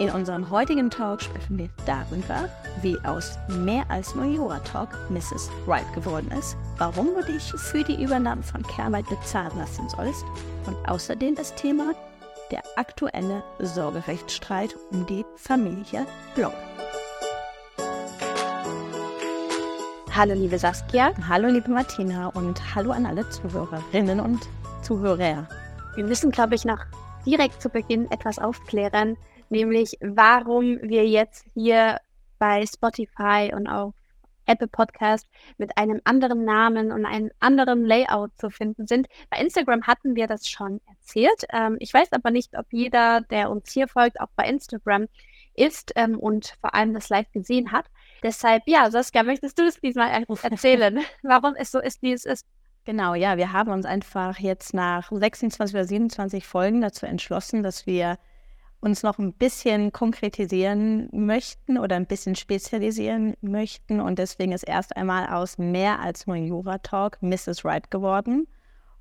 In unserem heutigen Talk sprechen wir darüber, wie aus mehr als nur Jura-Talk Mrs. Right geworden ist, warum du dich für die Übernahme von Care-Arbeit bezahlen lassen sollst und außerdem das Thema der aktuelle Sorgerechtsstreit um die Familie Block. Hallo liebe Saskia, hallo liebe Martina und hallo an alle Zuhörerinnen und Zuhörer. Wir müssen, glaube ich, noch direkt zu Beginn etwas aufklären, nämlich warum wir jetzt hier bei Spotify und auf Apple Podcast mit einem anderen Namen und einem anderen Layout zu finden sind. Bei Instagram hatten wir das schon erzählt. Ähm, ich weiß aber nicht, ob jeder, der uns hier folgt, auch bei Instagram ist ähm, und vor allem das live gesehen hat. Deshalb, ja, Saskia, möchtest du es diesmal erzählen, warum es so ist, wie es ist? Genau, ja, wir haben uns einfach jetzt nach 26 oder 27 Folgen dazu entschlossen, dass wir uns noch ein bisschen konkretisieren möchten oder ein bisschen spezialisieren möchten. Und deswegen ist erst einmal aus mehr als nur Jura-Talk Mrs. Wright geworden.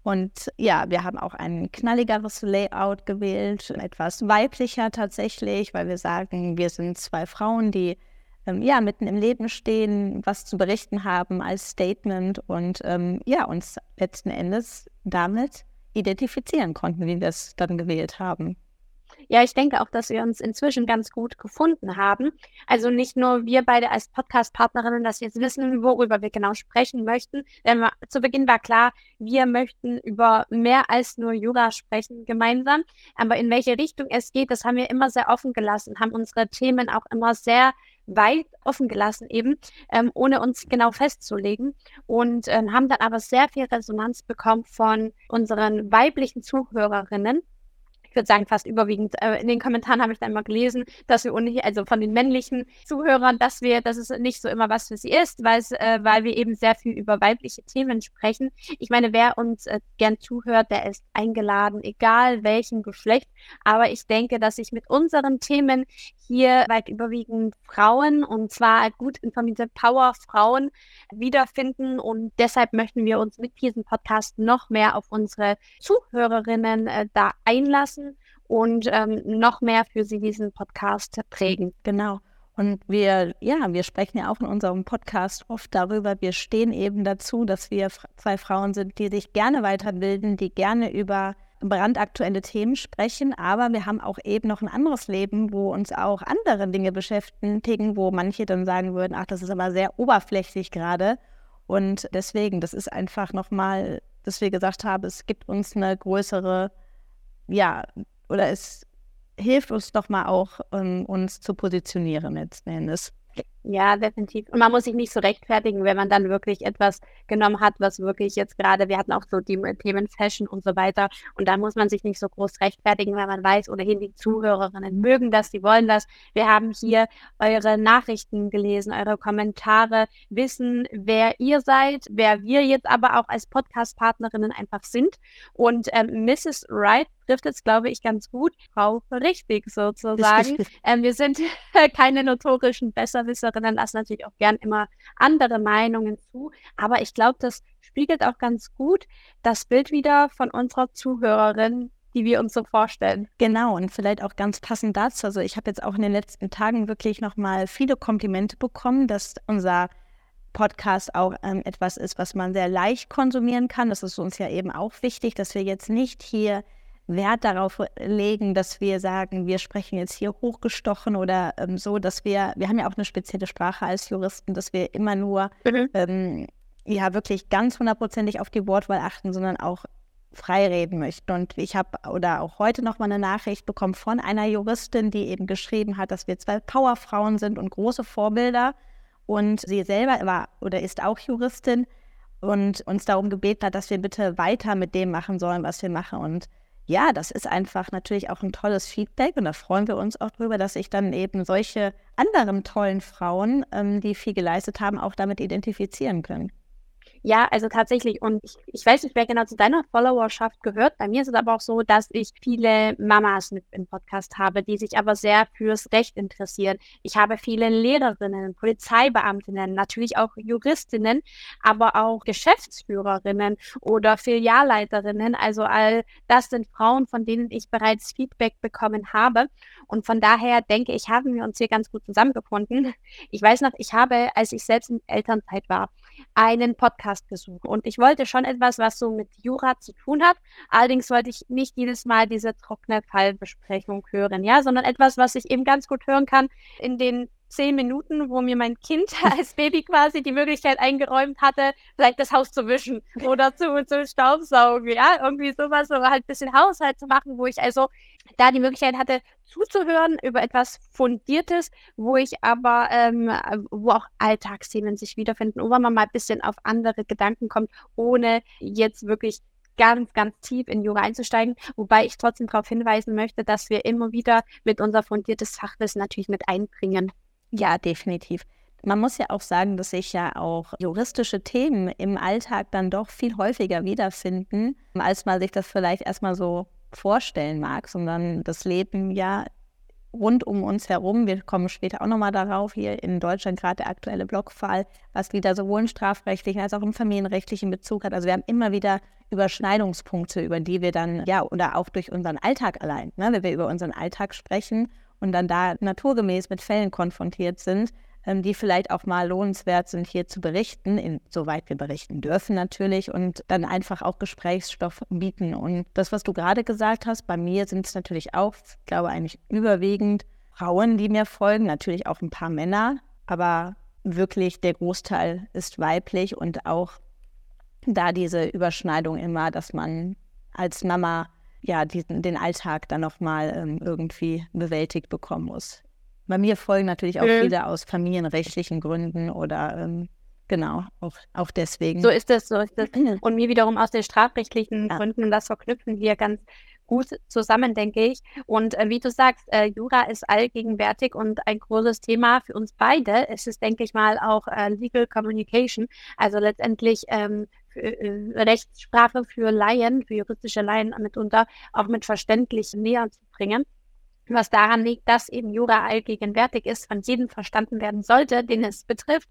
Und ja, wir haben auch ein knalligeres Layout gewählt, etwas weiblicher tatsächlich, weil wir sagen, wir sind zwei Frauen, die ähm, ja mitten im Leben stehen, was zu berichten haben als Statement und ähm, ja, uns letzten Endes damit identifizieren konnten, wie wir es dann gewählt haben. Ja, ich denke auch, dass wir uns inzwischen ganz gut gefunden haben. Also nicht nur wir beide als Podcast-Partnerinnen, dass wir jetzt wissen, worüber wir genau sprechen möchten. Denn zu Beginn war klar, wir möchten über mehr als nur Jura sprechen gemeinsam. Aber in welche Richtung es geht, das haben wir immer sehr offen gelassen, haben unsere Themen auch immer sehr weit offen gelassen, eben, ähm, ohne uns genau festzulegen. Und ähm, haben dann aber sehr viel Resonanz bekommen von unseren weiblichen Zuhörerinnen ich würde sagen fast überwiegend, äh, in den Kommentaren habe ich dann mal gelesen, dass wir ohnehin, also von den männlichen Zuhörern, dass wir, dass es nicht so immer was für sie ist, äh, weil wir eben sehr viel über weibliche Themen sprechen. Ich meine, wer uns äh, gern zuhört, der ist eingeladen, egal welchen Geschlecht. Aber ich denke, dass ich mit unseren Themen hier weit überwiegend Frauen und zwar gut informierte Powerfrauen wiederfinden und deshalb möchten wir uns mit diesem Podcast noch mehr auf unsere Zuhörerinnen äh, da einlassen und ähm, noch mehr für sie diesen Podcast prägen. Genau. Und wir, ja, wir sprechen ja auch in unserem Podcast oft darüber, wir stehen eben dazu, dass wir zwei Frauen sind, die sich gerne weiterbilden, die gerne über brandaktuelle Themen sprechen, aber wir haben auch eben noch ein anderes Leben, wo uns auch andere Dinge beschäftigen, wo manche dann sagen würden, ach, das ist aber sehr oberflächlich gerade. Und deswegen, das ist einfach nochmal, dass wir gesagt haben, es gibt uns eine größere ja, oder es hilft uns doch mal auch, um, uns zu positionieren letzten Endes. Ja, definitiv. Und man muss sich nicht so rechtfertigen, wenn man dann wirklich etwas genommen hat, was wirklich jetzt gerade, wir hatten auch so die Themen Fashion und so weiter. Und da muss man sich nicht so groß rechtfertigen, weil man weiß, ohnehin die Zuhörerinnen mögen das, die wollen das. Wir haben hier eure Nachrichten gelesen, eure Kommentare, wissen, wer ihr seid, wer wir jetzt aber auch als Podcast-Partnerinnen einfach sind. Und ähm, Mrs. Wright trifft es, glaube ich, ganz gut. Frau richtig sozusagen. ähm, wir sind keine notorischen Besserwisser Zuhörerinnen lassen natürlich auch gern immer andere Meinungen zu. Aber ich glaube, das spiegelt auch ganz gut das Bild wieder von unserer Zuhörerin, die wir uns so vorstellen. Genau, und vielleicht auch ganz passend dazu. Also ich habe jetzt auch in den letzten Tagen wirklich nochmal viele Komplimente bekommen, dass unser Podcast auch ähm, etwas ist, was man sehr leicht konsumieren kann. Das ist uns ja eben auch wichtig, dass wir jetzt nicht hier Wert darauf legen, dass wir sagen, wir sprechen jetzt hier hochgestochen oder ähm, so, dass wir, wir haben ja auch eine spezielle Sprache als Juristen, dass wir immer nur mhm. ähm, ja wirklich ganz hundertprozentig auf die Wortwahl achten, sondern auch frei reden möchten. Und ich habe oder auch heute noch mal eine Nachricht bekommen von einer Juristin, die eben geschrieben hat, dass wir zwei Powerfrauen sind und große Vorbilder. Und sie selber war oder ist auch Juristin und uns darum gebeten hat, dass wir bitte weiter mit dem machen sollen, was wir machen. Und ja, das ist einfach natürlich auch ein tolles Feedback und da freuen wir uns auch drüber, dass sich dann eben solche anderen tollen Frauen, ähm, die viel geleistet haben, auch damit identifizieren können. Ja, also tatsächlich. Und ich, ich weiß nicht, wer genau zu deiner Followerschaft gehört. Bei mir ist es aber auch so, dass ich viele Mamas mit im Podcast habe, die sich aber sehr fürs Recht interessieren. Ich habe viele Lehrerinnen, Polizeibeamtinnen, natürlich auch Juristinnen, aber auch Geschäftsführerinnen oder Filialleiterinnen. Also all das sind Frauen, von denen ich bereits Feedback bekommen habe. Und von daher denke ich, haben wir uns hier ganz gut zusammengefunden. Ich weiß noch, ich habe, als ich selbst in Elternzeit war, einen Podcast gesucht. Und ich wollte schon etwas, was so mit Jura zu tun hat. Allerdings wollte ich nicht jedes Mal diese trockene Fallbesprechung hören, ja, sondern etwas, was ich eben ganz gut hören kann in den zehn Minuten, wo mir mein Kind als Baby quasi die Möglichkeit eingeräumt hatte, vielleicht das Haus zu wischen oder zu, zu staubsaugen, ja, irgendwie sowas, so halt ein bisschen Haushalt zu machen, wo ich also da die Möglichkeit hatte, zuzuhören über etwas Fundiertes, wo ich aber, ähm, wo auch Alltagsthemen sich wiederfinden, wo man mal ein bisschen auf andere Gedanken kommt, ohne jetzt wirklich ganz, ganz tief in Jura einzusteigen, wobei ich trotzdem darauf hinweisen möchte, dass wir immer wieder mit unser fundiertes Fachwissen natürlich mit einbringen. Ja, definitiv. Man muss ja auch sagen, dass sich ja auch juristische Themen im Alltag dann doch viel häufiger wiederfinden, als man sich das vielleicht erstmal so vorstellen mag, sondern das Leben ja rund um uns herum, wir kommen später auch nochmal darauf, hier in Deutschland gerade der aktuelle Blockfall, was wieder sowohl im strafrechtlichen als auch im familienrechtlichen Bezug hat. Also wir haben immer wieder Überschneidungspunkte, über die wir dann, ja, oder auch durch unseren Alltag allein, ne, wenn wir über unseren Alltag sprechen und dann da naturgemäß mit Fällen konfrontiert sind, ähm, die vielleicht auch mal lohnenswert sind, hier zu berichten, insoweit wir berichten dürfen natürlich und dann einfach auch Gesprächsstoff bieten. Und das, was du gerade gesagt hast, bei mir sind es natürlich auch, ich glaube eigentlich überwiegend Frauen, die mir folgen, natürlich auch ein paar Männer, aber wirklich der Großteil ist weiblich und auch da diese Überschneidung immer, dass man als Mama ja diesen, den Alltag dann nochmal ähm, irgendwie bewältigt bekommen muss. Bei mir folgen natürlich auch mhm. viele aus familienrechtlichen Gründen oder ähm, genau, auch, auch deswegen. So ist es, so ist es. Und mir wiederum aus den strafrechtlichen ja. Gründen, und das verknüpfen wir ganz gut zusammen, denke ich. Und äh, wie du sagst, äh, Jura ist allgegenwärtig und ein großes Thema für uns beide. Es ist, denke ich mal, auch äh, Legal Communication, also letztendlich ähm, äh, Rechtssprache für Laien, für juristische Laien mitunter auch mit verständlich näher zu bringen was daran liegt, dass eben Jura allgegenwärtig ist, von jedem verstanden werden sollte, den es betrifft.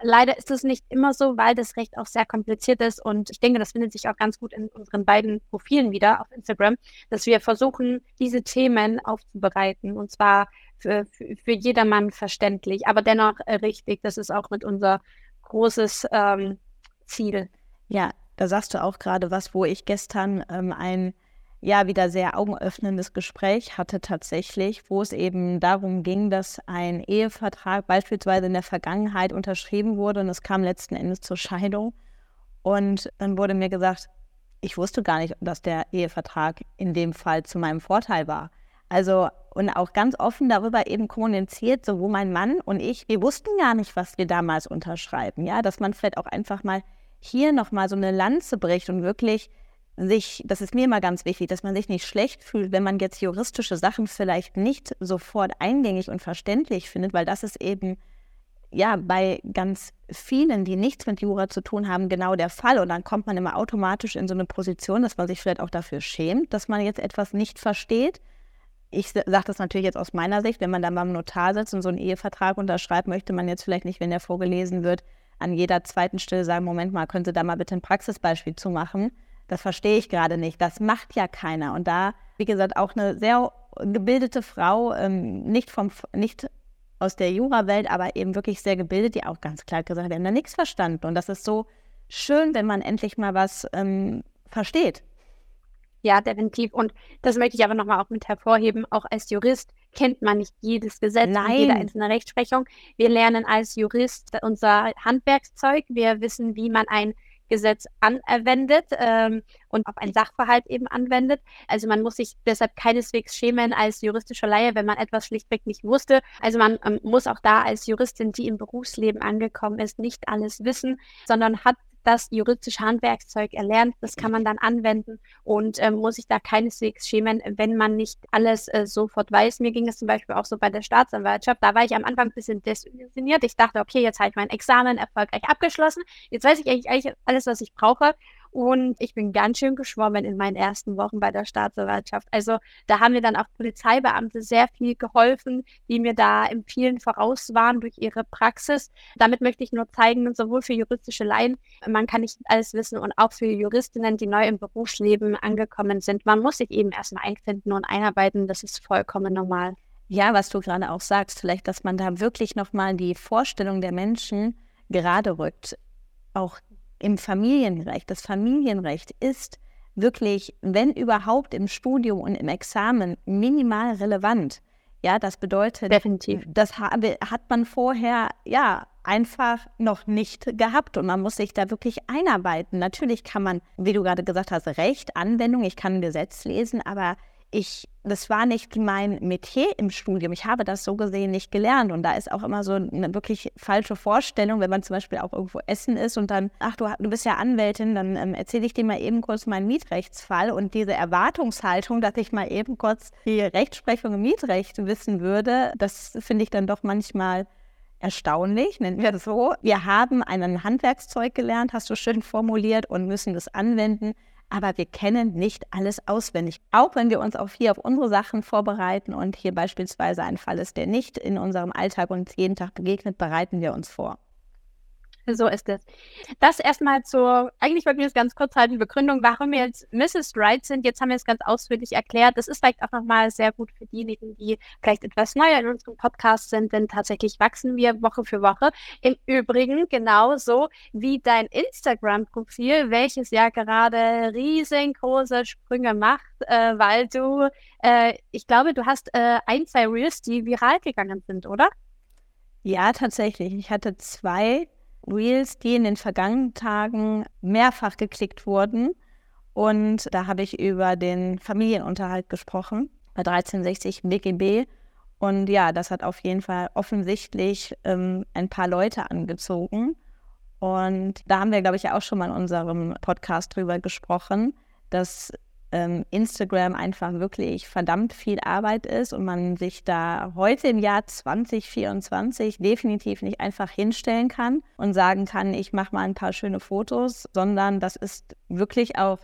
Leider ist es nicht immer so, weil das Recht auch sehr kompliziert ist und ich denke, das findet sich auch ganz gut in unseren beiden Profilen wieder auf Instagram, dass wir versuchen, diese Themen aufzubereiten und zwar für, für, für jedermann verständlich, aber dennoch äh, richtig. Das ist auch mit unser großes ähm, Ziel. Ja, da sagst du auch gerade was, wo ich gestern ähm, ein ja wieder sehr augenöffnendes Gespräch hatte tatsächlich, wo es eben darum ging, dass ein Ehevertrag beispielsweise in der Vergangenheit unterschrieben wurde und es kam letzten Endes zur Scheidung. Und dann wurde mir gesagt, ich wusste gar nicht, dass der Ehevertrag in dem Fall zu meinem Vorteil war. Also und auch ganz offen darüber eben kommuniziert, so wo mein Mann und ich, wir wussten gar nicht, was wir damals unterschreiben. Ja, dass man vielleicht auch einfach mal hier nochmal so eine Lanze bricht und wirklich sich, das ist mir immer ganz wichtig, dass man sich nicht schlecht fühlt, wenn man jetzt juristische Sachen vielleicht nicht sofort eingängig und verständlich findet, weil das ist eben ja bei ganz vielen, die nichts mit Jura zu tun haben, genau der Fall. Und dann kommt man immer automatisch in so eine Position, dass man sich vielleicht auch dafür schämt, dass man jetzt etwas nicht versteht. Ich sage das natürlich jetzt aus meiner Sicht, wenn man dann beim Notar sitzt und so einen Ehevertrag unterschreibt, möchte man jetzt vielleicht nicht, wenn der vorgelesen wird, an jeder zweiten Stelle sagen, Moment mal, können Sie da mal bitte ein Praxisbeispiel zu machen? Das verstehe ich gerade nicht, das macht ja keiner. Und da, wie gesagt, auch eine sehr gebildete Frau, ähm, nicht, vom, nicht aus der Jura-Welt, aber eben wirklich sehr gebildet, die auch ganz klar gesagt hat, wir haben da nichts verstanden. Und das ist so schön, wenn man endlich mal was ähm, versteht. Ja, definitiv. Und das möchte ich aber nochmal auch mit hervorheben. Auch als Jurist kennt man nicht jedes Gesetz Nein. und jede einzelne Rechtsprechung. Wir lernen als Jurist unser Handwerkszeug. Wir wissen, wie man ein Gesetz anwendet ähm, und auf einen Sachverhalt eben anwendet. Also man muss sich deshalb keineswegs schämen als juristischer Laie, wenn man etwas schlichtweg nicht wusste. Also man ähm, muss auch da als Juristin, die im Berufsleben angekommen ist, nicht alles wissen, sondern hat das juristische Handwerkszeug erlernt. Das kann man dann anwenden und äh, muss sich da keineswegs schämen, wenn man nicht alles äh, sofort weiß. Mir ging es zum Beispiel auch so bei der Staatsanwaltschaft. Da war ich am Anfang ein bisschen desillusioniert. Ich dachte, okay, jetzt habe ich mein Examen erfolgreich abgeschlossen. Jetzt weiß ich eigentlich alles, was ich brauche. Und ich bin ganz schön geschwommen in meinen ersten Wochen bei der Staatsanwaltschaft. Also da haben mir dann auch Polizeibeamte sehr viel geholfen, die mir da im vielen voraus waren durch ihre Praxis. Damit möchte ich nur zeigen, sowohl für juristische Laien, man kann nicht alles wissen und auch für Juristinnen, die neu im Berufsleben angekommen sind. Man muss sich eben erstmal einfinden und einarbeiten. Das ist vollkommen normal. Ja, was du gerade auch sagst, vielleicht, dass man da wirklich nochmal die Vorstellung der Menschen gerade rückt. Auch im Familienrecht. Das Familienrecht ist wirklich, wenn überhaupt, im Studium und im Examen minimal relevant. Ja, das bedeutet, definitiv. Das hat man vorher ja einfach noch nicht gehabt und man muss sich da wirklich einarbeiten. Natürlich kann man, wie du gerade gesagt hast, Recht, Anwendung, ich kann ein Gesetz lesen, aber ich, das war nicht mein Metier im Studium. Ich habe das so gesehen nicht gelernt. Und da ist auch immer so eine wirklich falsche Vorstellung, wenn man zum Beispiel auch irgendwo essen ist und dann, ach, du, du bist ja Anwältin, dann ähm, erzähle ich dir mal eben kurz meinen Mietrechtsfall. Und diese Erwartungshaltung, dass ich mal eben kurz die Rechtsprechung im Mietrecht wissen würde, das finde ich dann doch manchmal erstaunlich, nennen wir das so. Wir haben ein Handwerkszeug gelernt, hast du schön formuliert, und müssen das anwenden aber wir kennen nicht alles auswendig. Auch wenn wir uns auch hier auf unsere Sachen vorbereiten und hier beispielsweise ein Fall ist, der nicht in unserem Alltag uns jeden Tag begegnet, bereiten wir uns vor. So ist es. Das erstmal zur, eigentlich wollten wir es ganz kurz halten, Begründung, warum wir jetzt Mrs. Wright sind. Jetzt haben wir es ganz ausführlich erklärt. Das ist vielleicht auch nochmal sehr gut für diejenigen, die vielleicht etwas neuer in unserem Podcast sind, denn tatsächlich wachsen wir Woche für Woche. Im Übrigen genauso wie dein Instagram-Profil, welches ja gerade riesengroße Sprünge macht, äh, weil du, äh, ich glaube, du hast äh, ein, zwei Reels, die viral gegangen sind, oder? Ja, tatsächlich. Ich hatte zwei Reels, die in den vergangenen Tagen mehrfach geklickt wurden. Und da habe ich über den Familienunterhalt gesprochen bei 1360 BGB. Und ja, das hat auf jeden Fall offensichtlich ähm, ein paar Leute angezogen. Und da haben wir, glaube ich, auch schon mal in unserem Podcast drüber gesprochen, dass ähm, Instagram einfach wirklich verdammt viel Arbeit ist und man sich da heute im Jahr 2024 definitiv nicht einfach hinstellen kann und sagen kann, ich mache mal ein paar schöne Fotos, sondern das ist wirklich auch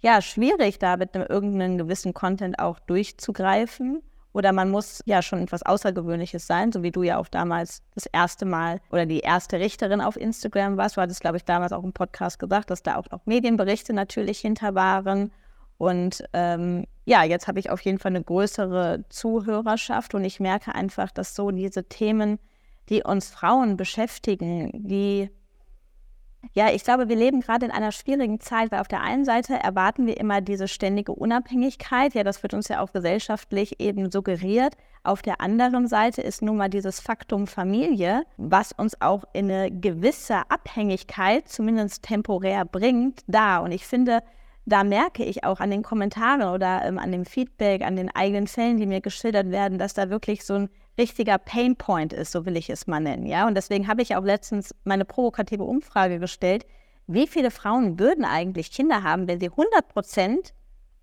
ja schwierig, da mit einem irgendeinem gewissen Content auch durchzugreifen. Oder man muss ja schon etwas Außergewöhnliches sein, so wie du ja auch damals das erste Mal oder die erste Richterin auf Instagram warst. Du hattest, glaube ich, damals auch im Podcast gesagt, dass da auch noch Medienberichte natürlich hinter waren und ähm, ja, jetzt habe ich auf jeden Fall eine größere Zuhörerschaft und ich merke einfach, dass so diese Themen, die uns Frauen beschäftigen, die, ja, ich glaube, wir leben gerade in einer schwierigen Zeit, weil auf der einen Seite erwarten wir immer diese ständige Unabhängigkeit, ja, das wird uns ja auch gesellschaftlich eben suggeriert. Auf der anderen Seite ist nun mal dieses Faktum Familie, was uns auch in eine gewisse Abhängigkeit, zumindest temporär bringt, da. Und ich finde, da merke ich auch an den Kommentaren oder ähm, an dem Feedback, an den eigenen Fällen, die mir geschildert werden, dass da wirklich so ein richtiger Painpoint ist, so will ich es mal nennen. Ja? Und deswegen habe ich auch letztens meine provokative Umfrage gestellt, wie viele Frauen würden eigentlich Kinder haben, wenn sie 100 Prozent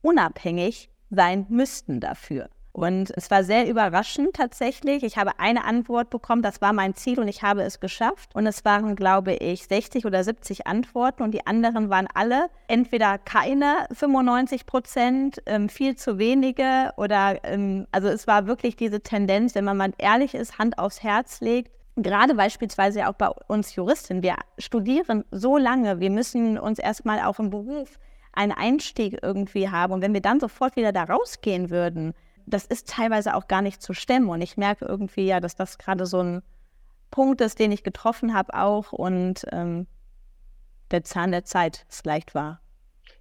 unabhängig sein müssten dafür? Und es war sehr überraschend tatsächlich. Ich habe eine Antwort bekommen, das war mein Ziel und ich habe es geschafft. Und es waren, glaube ich, 60 oder 70 Antworten und die anderen waren alle entweder keine 95 Prozent, ähm, viel zu wenige oder, ähm, also es war wirklich diese Tendenz, wenn man mal ehrlich ist, Hand aufs Herz legt, gerade beispielsweise auch bei uns Juristen, wir studieren so lange, wir müssen uns erstmal auch im Beruf einen Einstieg irgendwie haben. Und wenn wir dann sofort wieder da rausgehen würden, das ist teilweise auch gar nicht zu stemmen. Und ich merke irgendwie ja, dass das gerade so ein Punkt ist, den ich getroffen habe auch und ähm, der Zahn der Zeit es leicht war.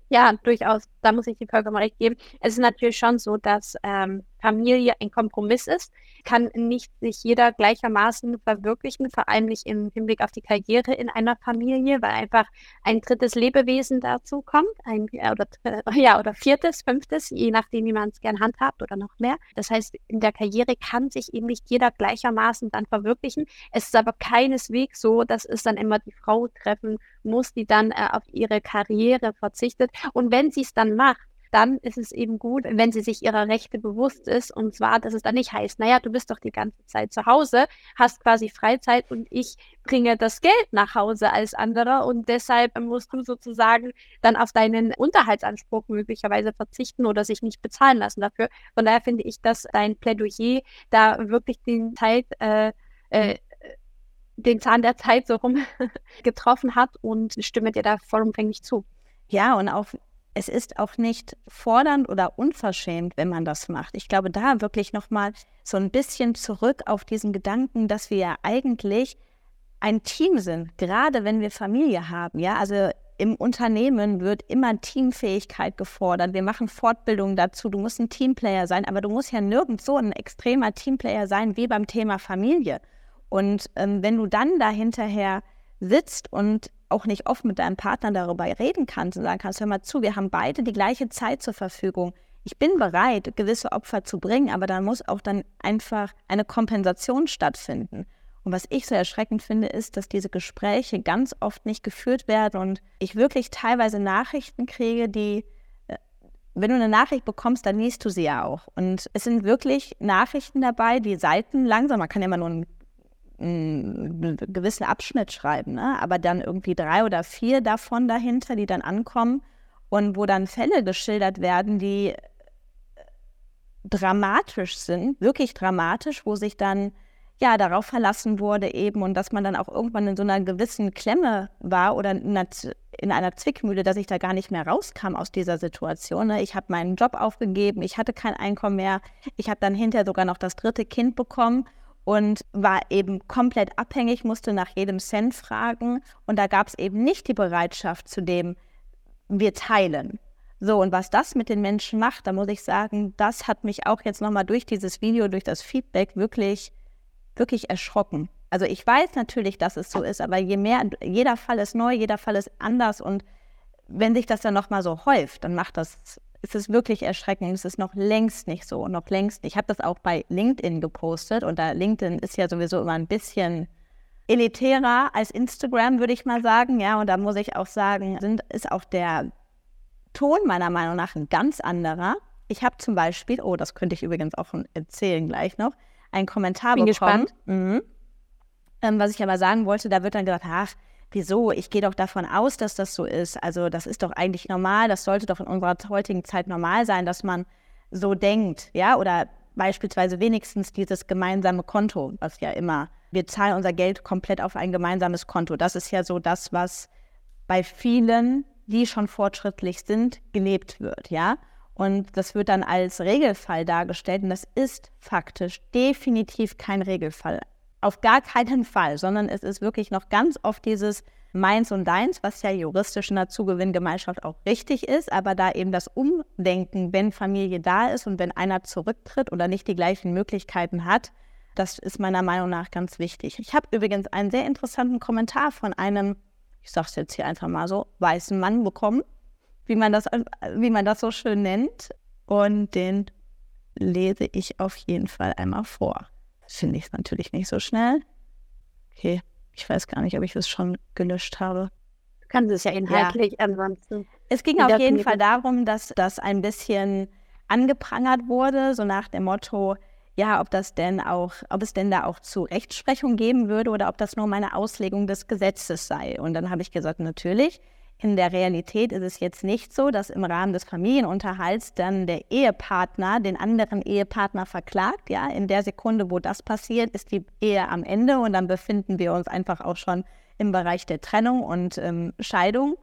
Ja, durchaus. Da muss ich dir vollkommen recht geben. Es ist natürlich schon so, dass ähm, Familie ein Kompromiss ist, kann nicht sich jeder gleichermaßen verwirklichen, vor allem nicht im Hinblick auf die Karriere in einer Familie, weil einfach ein drittes Lebewesen dazu kommt, ein oder ja oder viertes, fünftes, je nachdem, wie man es gern handhabt oder noch mehr. Das heißt, in der Karriere kann sich eben nicht jeder gleichermaßen dann verwirklichen. Es ist aber keineswegs so, dass es dann immer die Frau treffen muss, die dann äh, auf ihre Karriere verzichtet. Und wenn sie es dann macht, dann ist es eben gut, wenn sie sich ihrer Rechte bewusst ist. Und zwar, dass es dann nicht heißt, naja, du bist doch die ganze Zeit zu Hause, hast quasi Freizeit und ich bringe das Geld nach Hause als anderer und deshalb musst du sozusagen dann auf deinen Unterhaltsanspruch möglicherweise verzichten oder sich nicht bezahlen lassen dafür. Von daher finde ich, dass dein Plädoyer da wirklich den Zeit, äh, äh, den Zahn der Zeit so rum getroffen hat und stimme dir da vollumfänglich zu. Ja, und auch es ist auch nicht fordernd oder unverschämt, wenn man das macht. Ich glaube, da wirklich nochmal so ein bisschen zurück auf diesen Gedanken, dass wir ja eigentlich ein Team sind, gerade wenn wir Familie haben. Ja, also im Unternehmen wird immer Teamfähigkeit gefordert. Wir machen Fortbildungen dazu. Du musst ein Teamplayer sein, aber du musst ja nirgends so ein extremer Teamplayer sein wie beim Thema Familie. Und ähm, wenn du dann da hinterher sitzt und auch nicht oft mit deinem Partner darüber reden kannst und sagen kannst, hör mal zu, wir haben beide die gleiche Zeit zur Verfügung. Ich bin bereit, gewisse Opfer zu bringen, aber dann muss auch dann einfach eine Kompensation stattfinden. Und was ich so erschreckend finde, ist, dass diese Gespräche ganz oft nicht geführt werden und ich wirklich teilweise Nachrichten kriege, die, äh, wenn du eine Nachricht bekommst, dann liest du sie ja auch. Und es sind wirklich Nachrichten dabei, die Seiten langsam, man kann ja immer nur einen einen gewissen Abschnitt schreiben, ne? aber dann irgendwie drei oder vier davon dahinter, die dann ankommen und wo dann Fälle geschildert werden, die äh, dramatisch sind, wirklich dramatisch, wo sich dann ja darauf verlassen wurde eben und dass man dann auch irgendwann in so einer gewissen Klemme war oder in einer, in einer Zwickmühle, dass ich da gar nicht mehr rauskam aus dieser Situation. Ne? Ich habe meinen Job aufgegeben, ich hatte kein Einkommen mehr, ich habe dann hinterher sogar noch das dritte Kind bekommen und war eben komplett abhängig, musste nach jedem Cent fragen. Und da gab es eben nicht die Bereitschaft zu dem, wir teilen. So, und was das mit den Menschen macht, da muss ich sagen, das hat mich auch jetzt nochmal durch dieses Video, durch das Feedback wirklich, wirklich erschrocken. Also ich weiß natürlich, dass es so ist, aber je mehr, jeder Fall ist neu, jeder Fall ist anders und wenn sich das dann nochmal so häuft, dann macht das ist es wirklich erschreckend. Es ist noch längst nicht so, noch längst nicht. Ich habe das auch bei LinkedIn gepostet und da LinkedIn ist ja sowieso immer ein bisschen elitärer als Instagram, würde ich mal sagen. Ja, und da muss ich auch sagen, sind, ist auch der Ton meiner Meinung nach ein ganz anderer. Ich habe zum Beispiel, oh, das könnte ich übrigens auch erzählen gleich noch, einen Kommentar Bin bekommen. Mhm. Ähm, was ich aber sagen wollte, da wird dann gesagt, ach, wieso? Ich gehe doch davon aus, dass das so ist. Also das ist doch eigentlich normal, das sollte doch in unserer heutigen Zeit normal sein, dass man so denkt, ja, oder beispielsweise wenigstens dieses gemeinsame Konto, was ja immer, wir zahlen unser Geld komplett auf ein gemeinsames Konto. Das ist ja so das, was bei vielen, die schon fortschrittlich sind, gelebt wird, ja. Und das wird dann als Regelfall dargestellt und das ist faktisch definitiv kein Regelfall. Auf gar keinen Fall, sondern es ist wirklich noch ganz oft dieses Meins und Deins, was ja juristisch in der Zugewinngemeinschaft auch richtig ist, aber da eben das Umdenken, wenn Familie da ist und wenn einer zurücktritt oder nicht die gleichen Möglichkeiten hat, das ist meiner Meinung nach ganz wichtig. Ich habe übrigens einen sehr interessanten Kommentar von einem, ich sage es jetzt hier einfach mal so, weißen Mann bekommen, wie man das, wie man das so schön nennt. Und den lese ich auf jeden Fall einmal vor finde ich es natürlich nicht so schnell. Okay, ich weiß gar nicht, ob ich das schon gelöscht habe. Du kannst es ja inhaltlich ja. ansonsten. Es ging auf jeden Fall darum, dass das ein bisschen angeprangert wurde, so nach dem Motto, ja, ob das denn auch, ob es denn da auch zu Rechtsprechung geben würde oder ob das nur meine Auslegung des Gesetzes sei. Und dann habe ich gesagt, natürlich, in der Realität ist es jetzt nicht so, dass im Rahmen des Familienunterhalts dann der Ehepartner den anderen Ehepartner verklagt. Ja, in der Sekunde, wo das passiert, ist die Ehe am Ende und dann befinden wir uns einfach auch schon im Bereich der Trennung und ähm, Scheidung.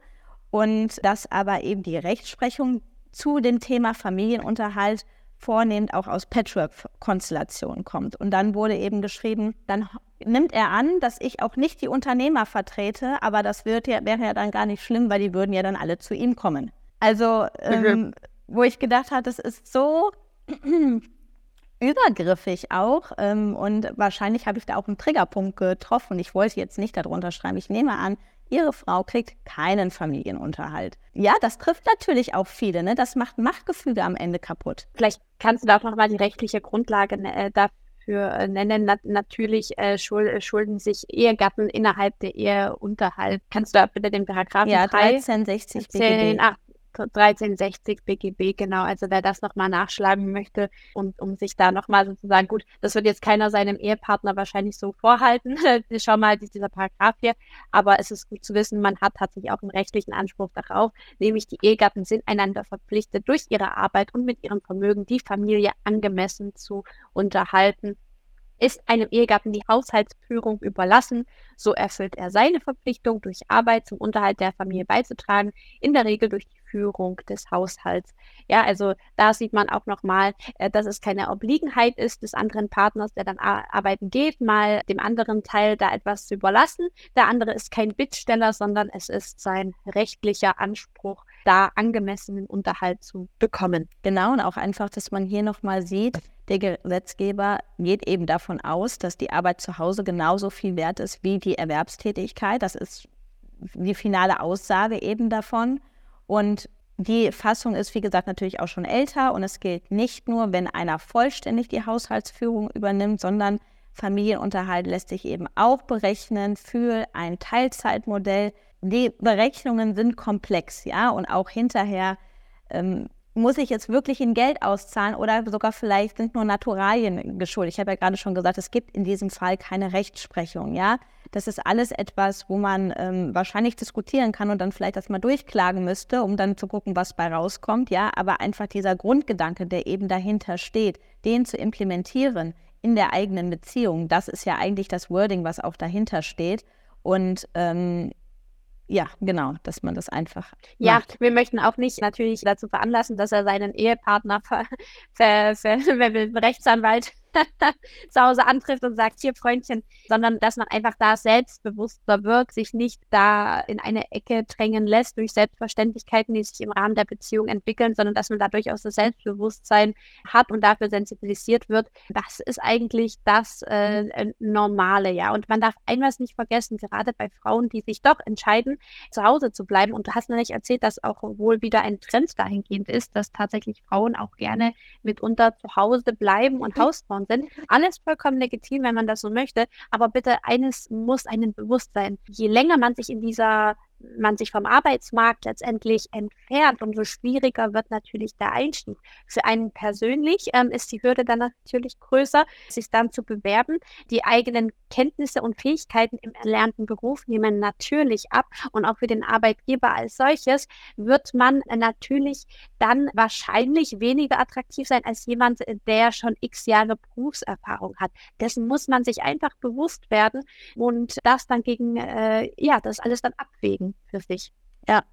Und dass aber eben die Rechtsprechung zu dem Thema Familienunterhalt vornehmend auch aus Patchwork-Konstellationen kommt. Und dann wurde eben geschrieben, dann nimmt er an, dass ich auch nicht die Unternehmer vertrete, aber das wird ja, wäre ja dann gar nicht schlimm, weil die würden ja dann alle zu ihm kommen. Also, ähm, mhm. wo ich gedacht habe, das ist so übergriffig auch. Ähm, und wahrscheinlich habe ich da auch einen Triggerpunkt getroffen. Ich wollte jetzt nicht darunter schreiben. Ich nehme an, Ihre Frau kriegt keinen Familienunterhalt. Ja, das trifft natürlich auch viele. Ne? Das macht Machtgefüge am Ende kaputt. Vielleicht kannst du da auch nochmal die rechtliche Grundlage äh, dafür äh, nennen. Na natürlich äh, schulden sich Ehegatten innerhalb der Ehe Unterhalt. Kannst du da bitte den Paragraphen ja, 1360 BGB. Ach, 1360 BGB, genau. Also wer das nochmal nachschlagen möchte und um sich da nochmal sozusagen, gut, das wird jetzt keiner seinem Ehepartner wahrscheinlich so vorhalten. Schau mal, dieser Paragraph hier. Aber es ist gut zu wissen, man hat tatsächlich auch einen rechtlichen Anspruch darauf, nämlich die Ehegatten sind einander verpflichtet, durch ihre Arbeit und mit ihrem Vermögen die Familie angemessen zu unterhalten. Ist einem Ehegatten die Haushaltsführung überlassen, so erfüllt er seine Verpflichtung, durch Arbeit zum Unterhalt der Familie beizutragen, in der Regel durch die Führung des Haushalts. Ja, also da sieht man auch nochmal, äh, dass es keine Obliegenheit ist des anderen Partners, der dann arbeiten geht, mal dem anderen Teil da etwas zu überlassen. Der andere ist kein Bittsteller, sondern es ist sein rechtlicher Anspruch, da angemessenen Unterhalt zu bekommen. Genau, und auch einfach, dass man hier nochmal sieht, der Gesetzgeber geht eben davon aus, dass die Arbeit zu Hause genauso viel wert ist wie die Erwerbstätigkeit. Das ist die finale Aussage eben davon. Und die Fassung ist, wie gesagt, natürlich auch schon älter und es gilt nicht nur, wenn einer vollständig die Haushaltsführung übernimmt, sondern Familienunterhalt lässt sich eben auch berechnen für ein Teilzeitmodell. Die Berechnungen sind komplex, ja, und auch hinterher ähm, muss ich jetzt wirklich in Geld auszahlen oder sogar vielleicht sind nur Naturalien geschuldet. Ich habe ja gerade schon gesagt, es gibt in diesem Fall keine Rechtsprechung, ja. Das ist alles etwas, wo man ähm, wahrscheinlich diskutieren kann und dann vielleicht das mal durchklagen müsste, um dann zu gucken, was bei rauskommt, ja. Aber einfach dieser Grundgedanke, der eben dahinter steht, den zu implementieren in der eigenen Beziehung, das ist ja eigentlich das Wording, was auch dahinter steht. Und ähm, ja, genau, dass man das einfach. Ja, macht. wir möchten auch nicht natürlich dazu veranlassen, dass er seinen Ehepartner ver, ver, ver, ver Rechtsanwalt zu Hause antrifft und sagt, hier Freundchen, sondern dass man einfach da selbstbewusster wird, sich nicht da in eine Ecke drängen lässt durch Selbstverständlichkeiten, die sich im Rahmen der Beziehung entwickeln, sondern dass man da durchaus das Selbstbewusstsein hat und dafür sensibilisiert wird. Das ist eigentlich das äh, mhm. Normale, ja. Und man darf etwas nicht vergessen, gerade bei Frauen, die sich doch entscheiden, zu Hause zu bleiben. Und du hast mir nicht erzählt, dass auch wohl wieder ein Trend dahingehend ist, dass tatsächlich Frauen auch gerne mitunter zu Hause bleiben und mhm. Hausfrauen sind. Alles vollkommen legitim, wenn man das so möchte. Aber bitte eines muss einem bewusst sein. Je länger man sich in dieser man sich vom Arbeitsmarkt letztendlich entfernt, umso schwieriger wird natürlich der Einstieg. Für einen persönlich ähm, ist die Hürde dann natürlich größer, sich dann zu bewerben. Die eigenen Kenntnisse und Fähigkeiten im erlernten Beruf nehmen natürlich ab und auch für den Arbeitgeber als solches wird man natürlich dann wahrscheinlich weniger attraktiv sein als jemand, der schon x Jahre Berufserfahrung hat. Dessen muss man sich einfach bewusst werden und das dann gegen, äh, ja, das alles dann abwägen für sich. Ja,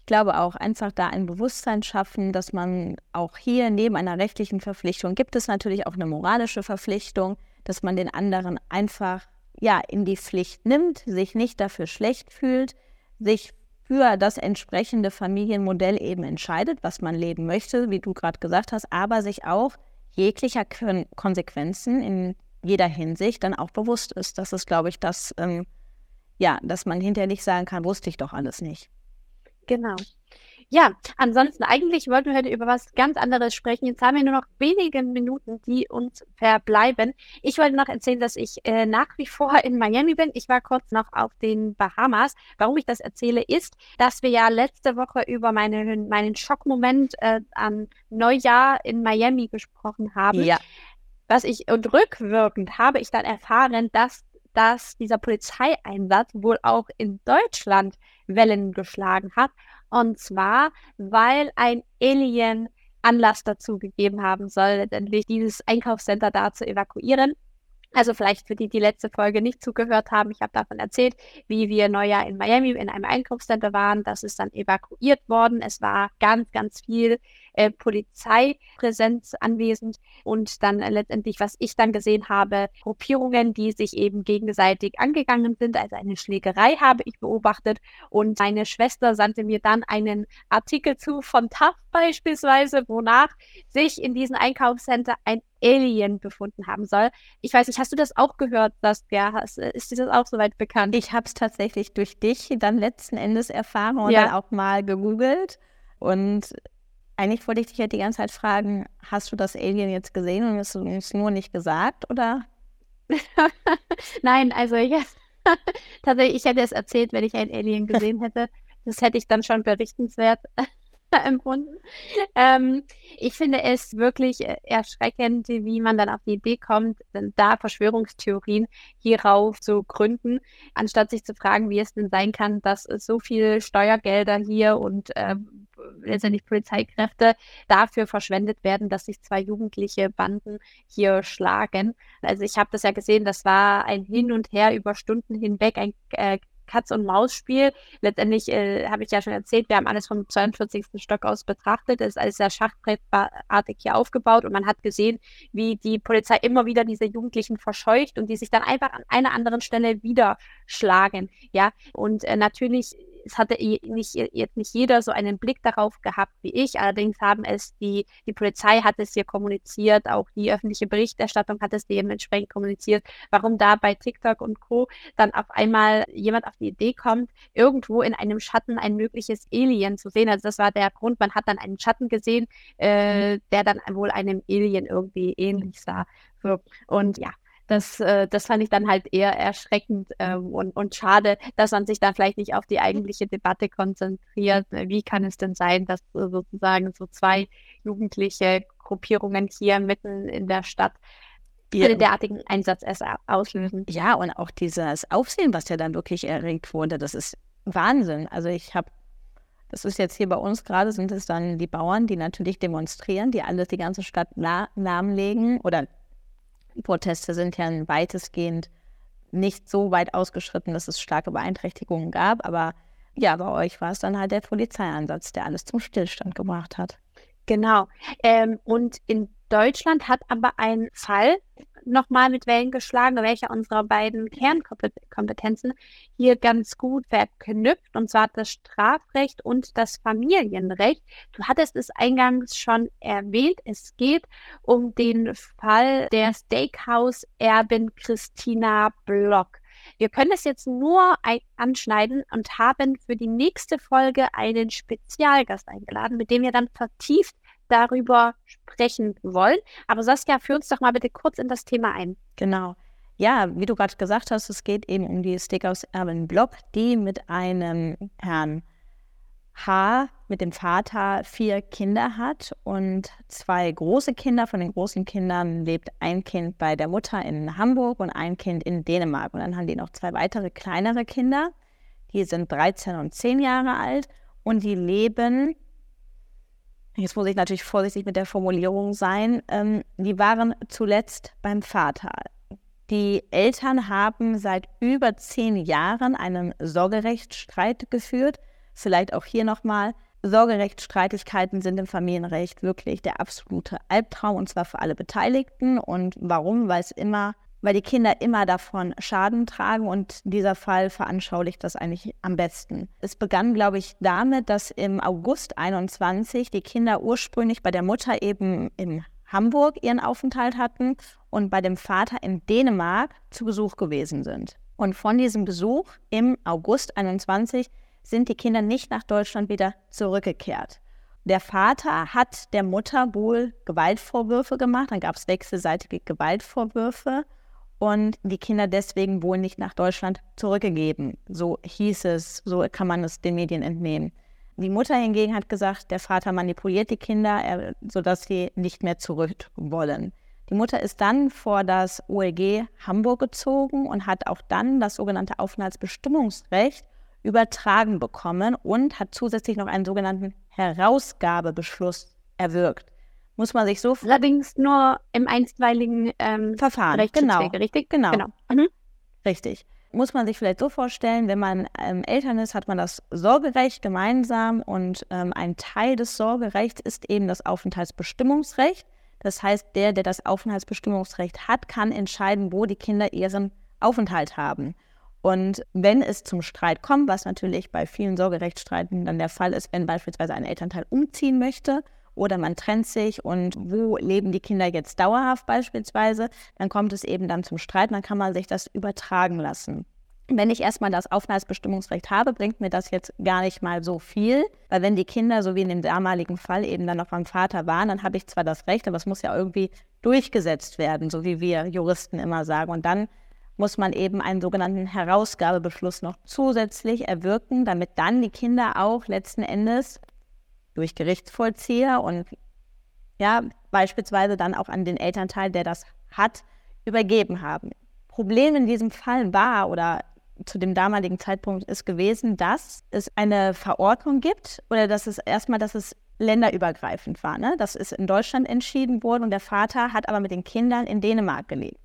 ich glaube auch, einfach da ein Bewusstsein schaffen, dass man auch hier neben einer rechtlichen Verpflichtung gibt es natürlich auch eine moralische Verpflichtung, dass man den anderen einfach ja in die Pflicht nimmt, sich nicht dafür schlecht fühlt, sich für das entsprechende Familienmodell eben entscheidet, was man leben möchte, wie du gerade gesagt hast, aber sich auch jeglicher Konsequenzen in jeder Hinsicht dann auch bewusst ist. Das ist, glaube ich, das, ähm, ja, dass man hinterher nicht sagen kann, wusste ich doch alles nicht. Genau. Ja, ansonsten eigentlich wollten wir heute über was ganz anderes sprechen. Jetzt haben wir nur noch wenige Minuten, die uns verbleiben. Ich wollte noch erzählen, dass ich äh, nach wie vor in Miami bin. Ich war kurz noch auf den Bahamas. Warum ich das erzähle, ist, dass wir ja letzte Woche über meine, meinen Schockmoment äh, am Neujahr in Miami gesprochen haben. Ja. Was ich und rückwirkend habe ich dann erfahren, dass dass dieser Polizeieinsatz wohl auch in Deutschland Wellen geschlagen hat. Und zwar, weil ein Alien Anlass dazu gegeben haben soll, letztendlich dieses Einkaufscenter da zu evakuieren. Also vielleicht für die, die letzte Folge nicht zugehört haben, ich habe davon erzählt, wie wir Neujahr in Miami in einem Einkaufscenter waren. Das ist dann evakuiert worden. Es war ganz, ganz viel äh, Polizeipräsenz anwesend und dann äh, letztendlich, was ich dann gesehen habe, Gruppierungen, die sich eben gegenseitig angegangen sind. Also eine Schlägerei habe ich beobachtet und meine Schwester sandte mir dann einen Artikel zu von TAF beispielsweise, wonach sich in diesem Einkaufscenter ein Alien befunden haben soll. Ich weiß nicht, hast du das auch gehört, Saskia? Hast, ist dir das auch soweit bekannt? Ich habe es tatsächlich durch dich dann letzten Endes erfahren und ja. dann auch mal gegoogelt. Und eigentlich wollte ich dich ja die ganze Zeit fragen, hast du das Alien jetzt gesehen und hast du es nur nicht gesagt, oder? Nein, also ich, tatsächlich, ich hätte es erzählt, wenn ich ein Alien gesehen hätte. Das hätte ich dann schon berichtenswert empfunden. Ähm, ich finde es wirklich äh, erschreckend, wie man dann auf die Idee kommt, da Verschwörungstheorien hierauf zu gründen, anstatt sich zu fragen, wie es denn sein kann, dass so viel Steuergelder hier und äh, letztendlich Polizeikräfte dafür verschwendet werden, dass sich zwei jugendliche Banden hier schlagen. Also ich habe das ja gesehen, das war ein Hin und Her über Stunden hinweg, ein äh, Katz-und-Maus-Spiel. Letztendlich äh, habe ich ja schon erzählt, wir haben alles vom 42. Stock aus betrachtet. Es ist alles sehr schachbrettartig hier aufgebaut und man hat gesehen, wie die Polizei immer wieder diese Jugendlichen verscheucht und die sich dann einfach an einer anderen Stelle wieder schlagen. Ja, und äh, natürlich es hatte nicht, jetzt nicht jeder so einen Blick darauf gehabt wie ich. Allerdings haben es die, die Polizei hat es hier kommuniziert, auch die öffentliche Berichterstattung hat es dementsprechend kommuniziert, warum da bei TikTok und Co. dann auf einmal jemand auf die Idee kommt, irgendwo in einem Schatten ein mögliches Alien zu sehen. Also das war der Grund, man hat dann einen Schatten gesehen, äh, mhm. der dann wohl einem Alien irgendwie ähnlich sah. So. Und ja, das, äh, das fand ich dann halt eher erschreckend ähm, und, und schade, dass man sich dann vielleicht nicht auf die eigentliche Debatte konzentriert. Wie kann es denn sein, dass äh, sozusagen so zwei jugendliche Gruppierungen hier mitten in der Stadt einen derartigen Einsatz erst auslösen? Ja, und auch dieses Aufsehen, was ja dann wirklich erregt wurde, das ist Wahnsinn. Also ich habe das ist jetzt hier bei uns gerade, sind es dann die Bauern, die natürlich demonstrieren, die alles die ganze Stadt lahmlegen oder Proteste sind ja weitestgehend nicht so weit ausgeschritten, dass es starke Beeinträchtigungen gab. Aber ja, bei euch war es dann halt der Polizeieinsatz, der alles zum Stillstand gebracht hat. Genau. Ähm, und in Deutschland hat aber ein Fall nochmal mit Wellen geschlagen, welcher unserer beiden Kernkompetenzen hier ganz gut verknüpft, und zwar das Strafrecht und das Familienrecht. Du hattest es eingangs schon erwähnt. Es geht um den Fall der Steakhouse-Erbin Christina Block. Wir können es jetzt nur anschneiden und haben für die nächste Folge einen Spezialgast eingeladen, mit dem wir dann vertieft darüber sprechen wollen. Aber Saskia, führ uns doch mal bitte kurz in das Thema ein. Genau. Ja, wie du gerade gesagt hast, es geht eben um die Steakhouse Erwin Block, die mit einem Herrn H, mit dem Vater, vier Kinder hat und zwei große Kinder. Von den großen Kindern lebt ein Kind bei der Mutter in Hamburg und ein Kind in Dänemark. Und dann haben die noch zwei weitere kleinere Kinder. Die sind 13 und 10 Jahre alt und die leben jetzt muss ich natürlich vorsichtig mit der Formulierung sein, ähm, die waren zuletzt beim Vater. Die Eltern haben seit über zehn Jahren einen Sorgerechtsstreit geführt. Vielleicht auch hier nochmal. Sorgerechtsstreitigkeiten sind im Familienrecht wirklich der absolute Albtraum und zwar für alle Beteiligten. Und warum? Weil es immer weil die Kinder immer davon Schaden tragen und dieser Fall veranschaulicht das eigentlich am besten. Es begann, glaube ich, damit, dass im August 21 die Kinder ursprünglich bei der Mutter eben in Hamburg ihren Aufenthalt hatten und bei dem Vater in Dänemark zu Besuch gewesen sind. Und von diesem Besuch im August 21 sind die Kinder nicht nach Deutschland wieder zurückgekehrt. Der Vater hat der Mutter wohl Gewaltvorwürfe gemacht, dann gab es wechselseitige Gewaltvorwürfe und die Kinder deswegen wohl nicht nach Deutschland zurückgegeben. So hieß es, so kann man es den Medien entnehmen. Die Mutter hingegen hat gesagt, der Vater manipuliert die Kinder, sodass sie nicht mehr zurück wollen. Die Mutter ist dann vor das OLG Hamburg gezogen und hat auch dann das sogenannte Aufenthaltsbestimmungsrecht übertragen bekommen und hat zusätzlich noch einen sogenannten Herausgabebeschluss erwirkt. Muss man sich so allerdings nur im einstweiligen ähm, Verfahren, genau, richtig? Genau. genau. Mhm. Richtig. Muss man sich vielleicht so vorstellen, wenn man ähm, Eltern ist, hat man das Sorgerecht gemeinsam und ähm, ein Teil des Sorgerechts ist eben das Aufenthaltsbestimmungsrecht. Das heißt, der, der das Aufenthaltsbestimmungsrecht hat, kann entscheiden, wo die Kinder ihren Aufenthalt haben. Und wenn es zum Streit kommt, was natürlich bei vielen Sorgerechtsstreiten dann der Fall ist, wenn beispielsweise ein Elternteil umziehen möchte oder man trennt sich und wo leben die Kinder jetzt dauerhaft beispielsweise, dann kommt es eben dann zum Streit, dann kann man sich das übertragen lassen. Wenn ich erstmal das Aufenthaltsbestimmungsrecht habe, bringt mir das jetzt gar nicht mal so viel, weil wenn die Kinder, so wie in dem damaligen Fall, eben dann noch beim Vater waren, dann habe ich zwar das Recht, aber es muss ja irgendwie durchgesetzt werden, so wie wir Juristen immer sagen. Und dann muss man eben einen sogenannten Herausgabebeschluss noch zusätzlich erwirken, damit dann die Kinder auch letzten Endes durch Gerichtsvollzieher und ja, beispielsweise dann auch an den Elternteil, der das hat, übergeben haben. Problem in diesem Fall war oder zu dem damaligen Zeitpunkt ist gewesen, dass es eine Verordnung gibt oder dass es erstmal, dass es länderübergreifend war. Ne? Das ist in Deutschland entschieden worden und der Vater hat aber mit den Kindern in Dänemark gelebt.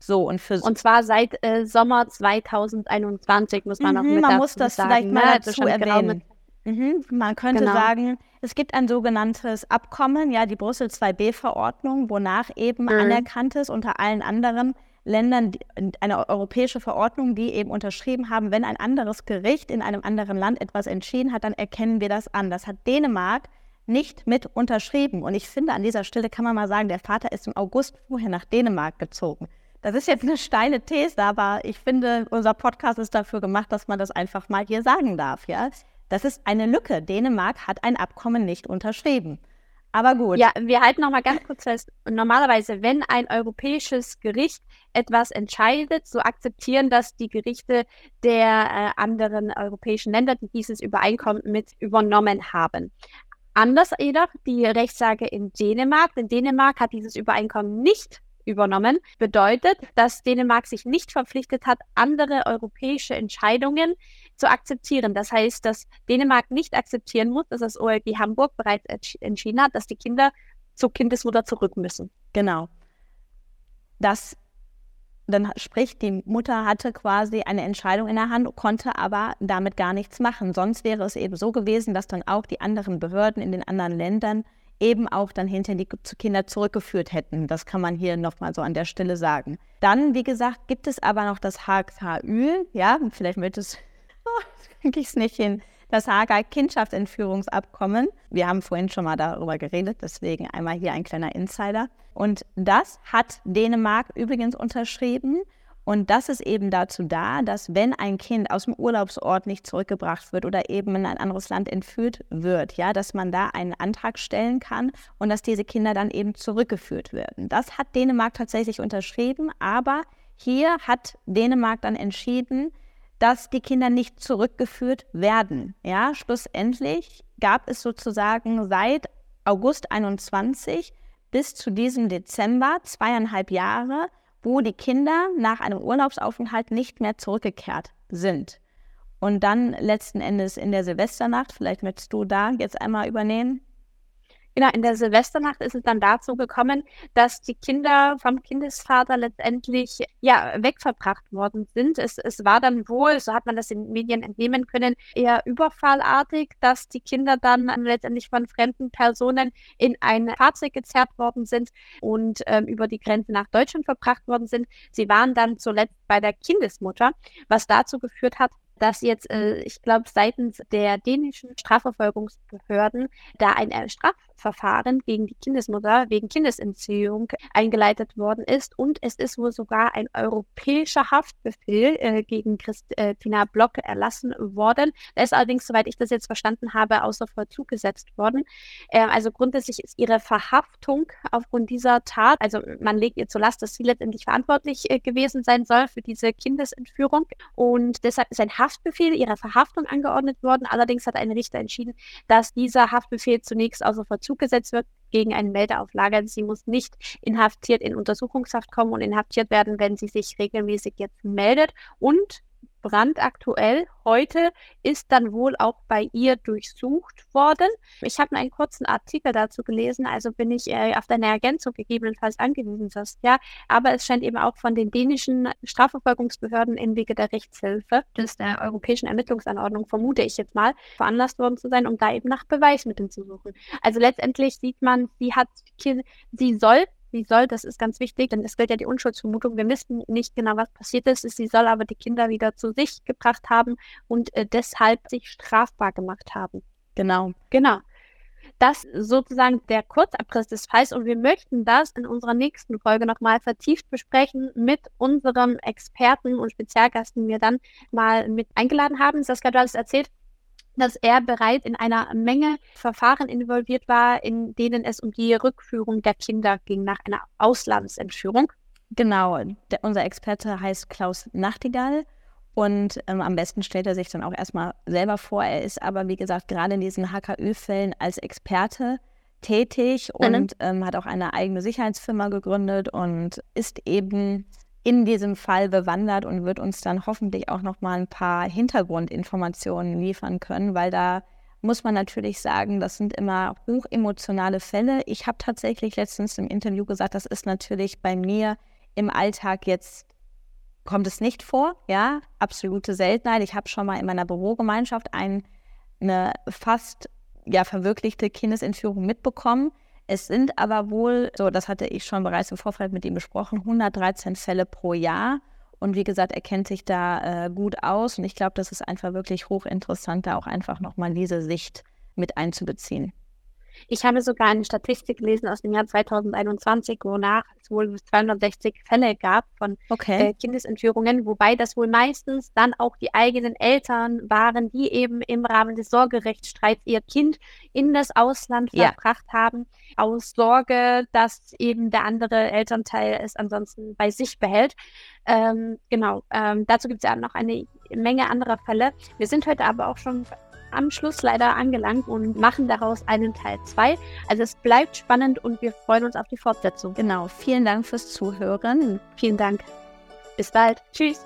So, und für Und zwar seit äh, Sommer 2021 muss man mhm, noch mit Man muss das sagen, vielleicht mal ne? dazu erwähnen. Mhm, man könnte genau. sagen, es gibt ein sogenanntes Abkommen, ja, die Brüssel 2b-Verordnung, wonach eben mhm. anerkannt ist unter allen anderen Ländern eine europäische Verordnung, die eben unterschrieben haben, wenn ein anderes Gericht in einem anderen Land etwas entschieden hat, dann erkennen wir das an. Das hat Dänemark nicht mit unterschrieben. Und ich finde, an dieser Stelle kann man mal sagen, der Vater ist im August vorher nach Dänemark gezogen. Das ist jetzt eine steile These, aber ich finde, unser Podcast ist dafür gemacht, dass man das einfach mal hier sagen darf. Ja? Das ist eine Lücke. Dänemark hat ein Abkommen nicht unterschrieben. Aber gut. Ja, wir halten noch mal ganz kurz fest. Normalerweise, wenn ein europäisches Gericht etwas entscheidet, so akzeptieren das die Gerichte der äh, anderen europäischen Länder, die dieses Übereinkommen mit übernommen haben. Anders jedoch die Rechtslage in Dänemark. Denn Dänemark hat dieses Übereinkommen nicht übernommen. Bedeutet, dass Dänemark sich nicht verpflichtet hat, andere europäische Entscheidungen zu akzeptieren. Das heißt, dass Dänemark nicht akzeptieren muss, dass das OLG Hamburg bereits entschieden hat, dass die Kinder zur Kindesmutter zurück müssen. Genau. Das dann sprich, die Mutter hatte quasi eine Entscheidung in der Hand, konnte aber damit gar nichts machen. Sonst wäre es eben so gewesen, dass dann auch die anderen Behörden in den anderen Ländern eben auch dann hinter die Kinder zurückgeführt hätten. Das kann man hier nochmal so an der Stelle sagen. Dann, wie gesagt, gibt es aber noch das HKÜ, ja, vielleicht möchtest oh, kriege ich es nicht hin, das Hager Kindschaftsentführungsabkommen. Wir haben vorhin schon mal darüber geredet, deswegen einmal hier ein kleiner Insider. Und das hat Dänemark übrigens unterschrieben. Und das ist eben dazu da, dass wenn ein Kind aus dem Urlaubsort nicht zurückgebracht wird oder eben in ein anderes Land entführt wird, ja, dass man da einen Antrag stellen kann und dass diese Kinder dann eben zurückgeführt werden. Das hat Dänemark tatsächlich unterschrieben, aber hier hat Dänemark dann entschieden, dass die Kinder nicht zurückgeführt werden. Ja, schlussendlich gab es sozusagen seit August 21 bis zu diesem Dezember zweieinhalb Jahre wo die Kinder nach einem Urlaubsaufenthalt nicht mehr zurückgekehrt sind. Und dann letzten Endes in der Silvesternacht, vielleicht möchtest du da jetzt einmal übernehmen. Genau, in der Silvesternacht ist es dann dazu gekommen, dass die Kinder vom Kindesvater letztendlich ja wegverbracht worden sind. Es, es war dann wohl, so hat man das in den Medien entnehmen können, eher überfallartig, dass die Kinder dann letztendlich von fremden Personen in ein Fahrzeug gezerrt worden sind und ähm, über die Grenze nach Deutschland verbracht worden sind. Sie waren dann zuletzt bei der Kindesmutter, was dazu geführt hat, dass jetzt, äh, ich glaube, seitens der dänischen Strafverfolgungsbehörden da ein äh, Strafverfahren gegen die Kindesmutter wegen Kindesentziehung eingeleitet worden ist. Und es ist wohl sogar ein europäischer Haftbefehl äh, gegen Christina Block erlassen worden. Der ist allerdings, soweit ich das jetzt verstanden habe, außer Vollzug gesetzt worden. Ähm, also grundsätzlich ist ihre Verhaftung aufgrund dieser Tat, also man legt ihr zur Last, dass sie letztendlich verantwortlich äh, gewesen sein soll für diese Kindesentführung. Und deshalb ist ein Haft Haftbefehl ihrer Verhaftung angeordnet worden. Allerdings hat ein Richter entschieden, dass dieser Haftbefehl zunächst außer Verzug gesetzt wird gegen eine Meldeauflage. Sie muss nicht inhaftiert in Untersuchungshaft kommen und inhaftiert werden, wenn sie sich regelmäßig jetzt meldet. Und brandaktuell. Heute ist dann wohl auch bei ihr durchsucht worden. Ich habe einen kurzen Artikel dazu gelesen, also bin ich äh, auf deine Ergänzung gegebenenfalls angewiesen, ja. Aber es scheint eben auch von den dänischen Strafverfolgungsbehörden im Wege der Rechtshilfe, des der Europäischen Ermittlungsanordnung, vermute ich jetzt mal, veranlasst worden zu sein, um da eben nach Beweismitteln zu suchen. Also letztendlich sieht man, sie hat, sie soll sie soll, das ist ganz wichtig, denn es gilt ja die Unschuldsvermutung. Wir wissen nicht genau, was passiert ist. Sie soll aber die Kinder wieder zu sich gebracht haben und äh, deshalb sich strafbar gemacht haben. Genau. Genau. Das sozusagen der Kurzabriss des Falls und wir möchten das in unserer nächsten Folge nochmal vertieft besprechen mit unserem Experten und Spezialgast, den wir dann mal mit eingeladen haben. Saskia, du hast erzählt, dass er bereits in einer Menge Verfahren involviert war, in denen es um die Rückführung der Kinder ging nach einer Auslandsentführung. Genau, der, unser Experte heißt Klaus Nachtigall und ähm, am besten stellt er sich dann auch erstmal selber vor. Er ist aber, wie gesagt, gerade in diesen HKÖ-Fällen als Experte tätig mhm. und ähm, hat auch eine eigene Sicherheitsfirma gegründet und ist eben in diesem Fall bewandert und wird uns dann hoffentlich auch noch mal ein paar Hintergrundinformationen liefern können, weil da muss man natürlich sagen, das sind immer hochemotionale Fälle. Ich habe tatsächlich letztens im Interview gesagt, das ist natürlich bei mir im Alltag jetzt kommt es nicht vor, ja, absolute Seltenheit. Ich habe schon mal in meiner Bürogemeinschaft ein, eine fast ja verwirklichte Kindesentführung mitbekommen. Es sind aber wohl, so das hatte ich schon bereits im Vorfeld mit ihm besprochen, 113 Fälle pro Jahr. Und wie gesagt, er kennt sich da äh, gut aus. Und ich glaube, das ist einfach wirklich hochinteressant, da auch einfach nochmal diese Sicht mit einzubeziehen. Ich habe sogar eine Statistik gelesen aus dem Jahr 2021, wonach es wohl 260 Fälle gab von okay. äh, Kindesentführungen, wobei das wohl meistens dann auch die eigenen Eltern waren, die eben im Rahmen des Sorgerechtsstreits ihr Kind in das Ausland ja. verbracht haben, aus Sorge, dass eben der andere Elternteil es ansonsten bei sich behält. Ähm, genau, ähm, dazu gibt es ja noch eine Menge anderer Fälle. Wir sind heute aber auch schon am Schluss leider angelangt und machen daraus einen Teil 2. Also es bleibt spannend und wir freuen uns auf die Fortsetzung. Genau. Vielen Dank fürs Zuhören. Vielen Dank. Bis bald. Tschüss.